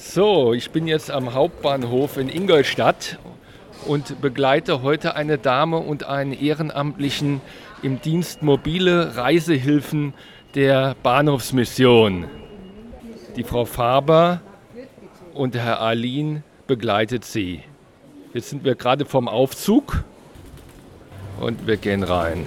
So, ich bin jetzt am Hauptbahnhof in Ingolstadt und begleite heute eine Dame und einen Ehrenamtlichen im Dienst mobile Reisehilfen der Bahnhofsmission. Die Frau Faber und Herr Alin begleitet sie. Jetzt sind wir gerade vom Aufzug und wir gehen rein.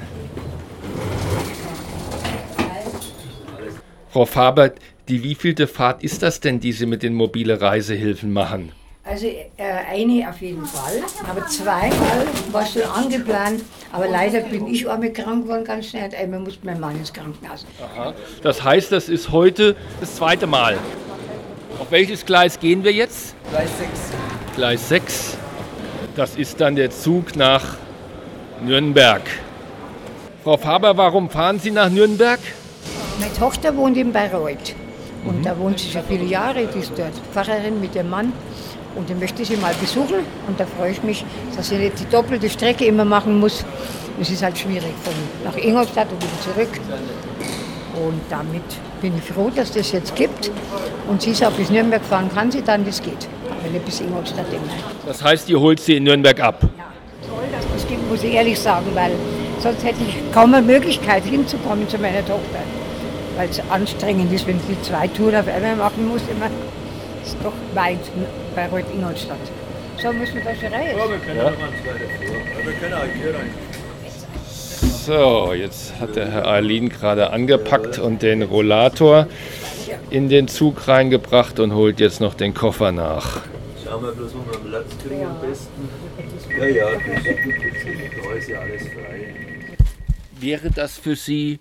Frau Faber, die wievielte Fahrt ist das denn, die Sie mit den mobile Reisehilfen machen? Also äh, eine auf jeden Fall, aber zweimal war schon angeplant, aber leider bin ich auch mit krank geworden ganz schnell und einmal musste mein Mann ins Krankenhaus. Aha. Das heißt, das ist heute das zweite Mal. Auf welches Gleis gehen wir jetzt? Gleis 6. Gleis 6. Das ist dann der Zug nach Nürnberg. Frau Faber, warum fahren Sie nach Nürnberg? Meine Tochter wohnt in Bayreuth und da wohnt sie schon viele Jahre, die ist dort Pfarrerin mit ihrem Mann und die möchte sie mal besuchen und da freue ich mich, dass sie nicht die doppelte Strecke immer machen muss. Es ist halt schwierig von nach Ingolstadt und wieder zurück. Und damit bin ich froh, dass das jetzt gibt. Und sie ist auch bis Nürnberg fahren kann sie dann, das geht. Aber nicht bis Ingolstadt immer. Das heißt, die holt Sie in Nürnberg ab. Ja, toll, dass das gibt, muss ich ehrlich sagen, weil sonst hätte ich kaum eine Möglichkeit hinzukommen zu meiner Tochter. Weil es anstrengend ist, wenn sie zwei Touren auf einmal machen muss. Immer. ist doch weit bei Reuth Ingolstadt. So müssen wir da schon rein. Ja, wir können ja. noch mal weiter vor. Wir können auch hier rein. So, jetzt hat der Herr Alin gerade angepackt und den Rollator in den Zug reingebracht und holt jetzt noch den Koffer nach. Schauen wir bloß, wo wir einen Platz kriegen am besten. Ja, ja, das da ist ja alles frei. Wäre das für Sie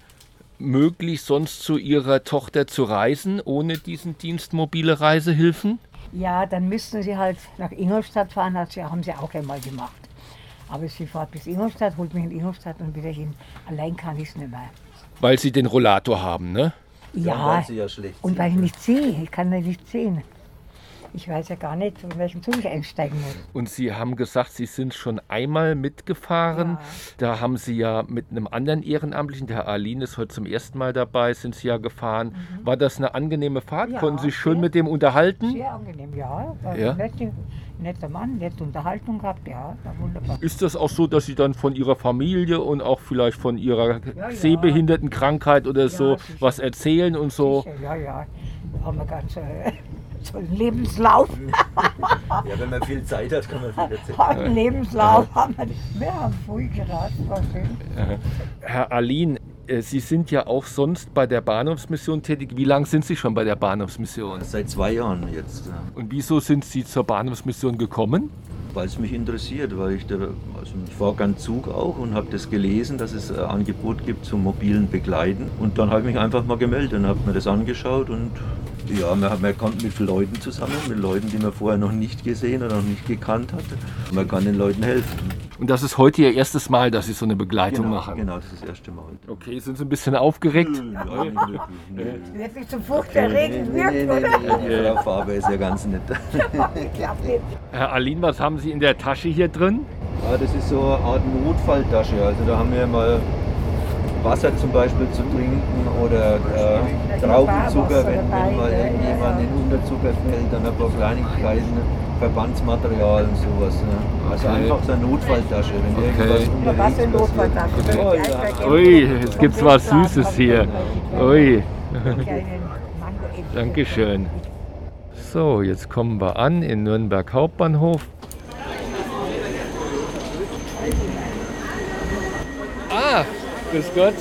möglich, sonst zu Ihrer Tochter zu reisen, ohne diesen Dienst mobile Reisehilfen? Ja, dann müssten sie halt nach Ingolstadt fahren, das haben sie auch einmal gemacht. Aber sie fährt bis Ingolstadt, holt mich in Ingolstadt und wieder hin. Allein kann ich es nicht mehr. Weil Sie den Rollator haben, ne? Ja, weil sie ja schlecht und weil ich nicht sehe, ich kann ja nicht sehen. Ich weiß ja gar nicht, in welchen Zug ich einsteigen muss. Und Sie haben gesagt, Sie sind schon einmal mitgefahren. Ja. Da haben Sie ja mit einem anderen Ehrenamtlichen, der Herr Alin ist heute zum ersten Mal dabei, sind Sie ja gefahren. War das eine angenehme Fahrt? Mhm. Ja, Konnten Sie sich schön sehr. mit dem unterhalten? Sehr angenehm, ja. Ja? ein netter, Mann, nette Unterhaltung gehabt, ja, wunderbar. Ist das auch so, dass Sie dann von Ihrer Familie und auch vielleicht von Ihrer ja. Sehbehindertenkrankheit oder so sicher. was erzählen und so? Sicher, Ja, ja, haben wir ganz äh, so einen Lebenslauf. Ja, wenn man viel Zeit hat, kann man viel erzählen. einen Lebenslauf haben wir. Wir haben früh gerast, war schön. Herr Alin, äh, Sie sind ja auch sonst bei der Bahnhofsmission tätig. Wie lange sind Sie schon bei der Bahnhofsmission? Seit zwei Jahren jetzt. ja. Und wieso sind Sie zur Bahnhofsmission gekommen? Weil es mich interessiert, weil ich, da, also ich fahre ganz Zug auch und habe das gelesen, dass es ein Angebot gibt zum mobilen Begleiten. Und dann habe ich mich einfach mal gemeldet und habe mir das angeschaut und ja, man, man kommt mit Leuten zusammen, mit Leuten, die man vorher noch nicht gesehen oder noch nicht gekannt hatte. Man kann den Leuten helfen. Und das ist heute Ihr erstes Mal, dass Sie so eine Begleitung Genau, machen. genau, das ist das erste Mal. Okay, sind Sie ein bisschen aufgeregt? Nicht wirklich, nee. Wird nicht zum furchterregend wirkt, oder? Die Frau Faber ist ja ganz nett. Herr Alin, was haben Sie in der Tasche hier drin? Ja, das ist so eine Art Notfalltasche. Also da haben wir mal Wasser zum Beispiel zu trinken oder äh, Traubenzucker, wenn, wenn mal irgendjemand in Unterzucker fällt, dann ein paar Kleinigkeiten, Verbandsmaterial und sowas. Ne? Also Okay. einfach so eine Notfalltasche, wenn Okay. irgendwas unterwegs Notfalltasche? passiert. Wenn Oh, ja. Ui, jetzt gibt's was Süßes hier. Ui. Dankeschön. So, jetzt kommen wir an in Nürnberg Hauptbahnhof. Grüß Gott.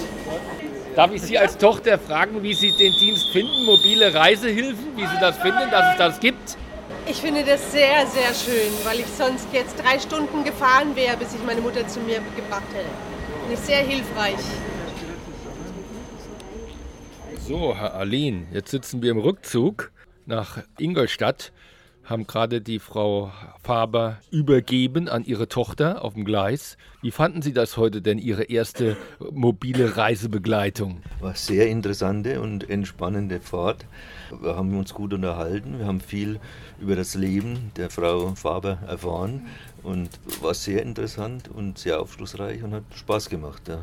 Darf ich Sie als Tochter fragen, wie Sie den Dienst finden, mobile Reisehilfen, wie Sie das finden, dass es das gibt? Ich finde das sehr, sehr schön, weil ich sonst jetzt drei Stunden gefahren wäre, bis ich meine Mutter zu mir gebracht hätte. Finde ich sehr hilfreich. So, Herr Alin, jetzt sitzen wir im Rückzug nach Ingolstadt, haben gerade die Frau Faber übergeben an ihre Tochter auf dem Gleis. Wie fanden Sie das heute denn, Ihre erste mobile Reisebegleitung? War sehr interessante und entspannende Fahrt. Wir haben uns gut unterhalten. Wir haben viel über das Leben der Frau Faber erfahren und war sehr interessant und sehr aufschlussreich und hat Spaß gemacht. Ja.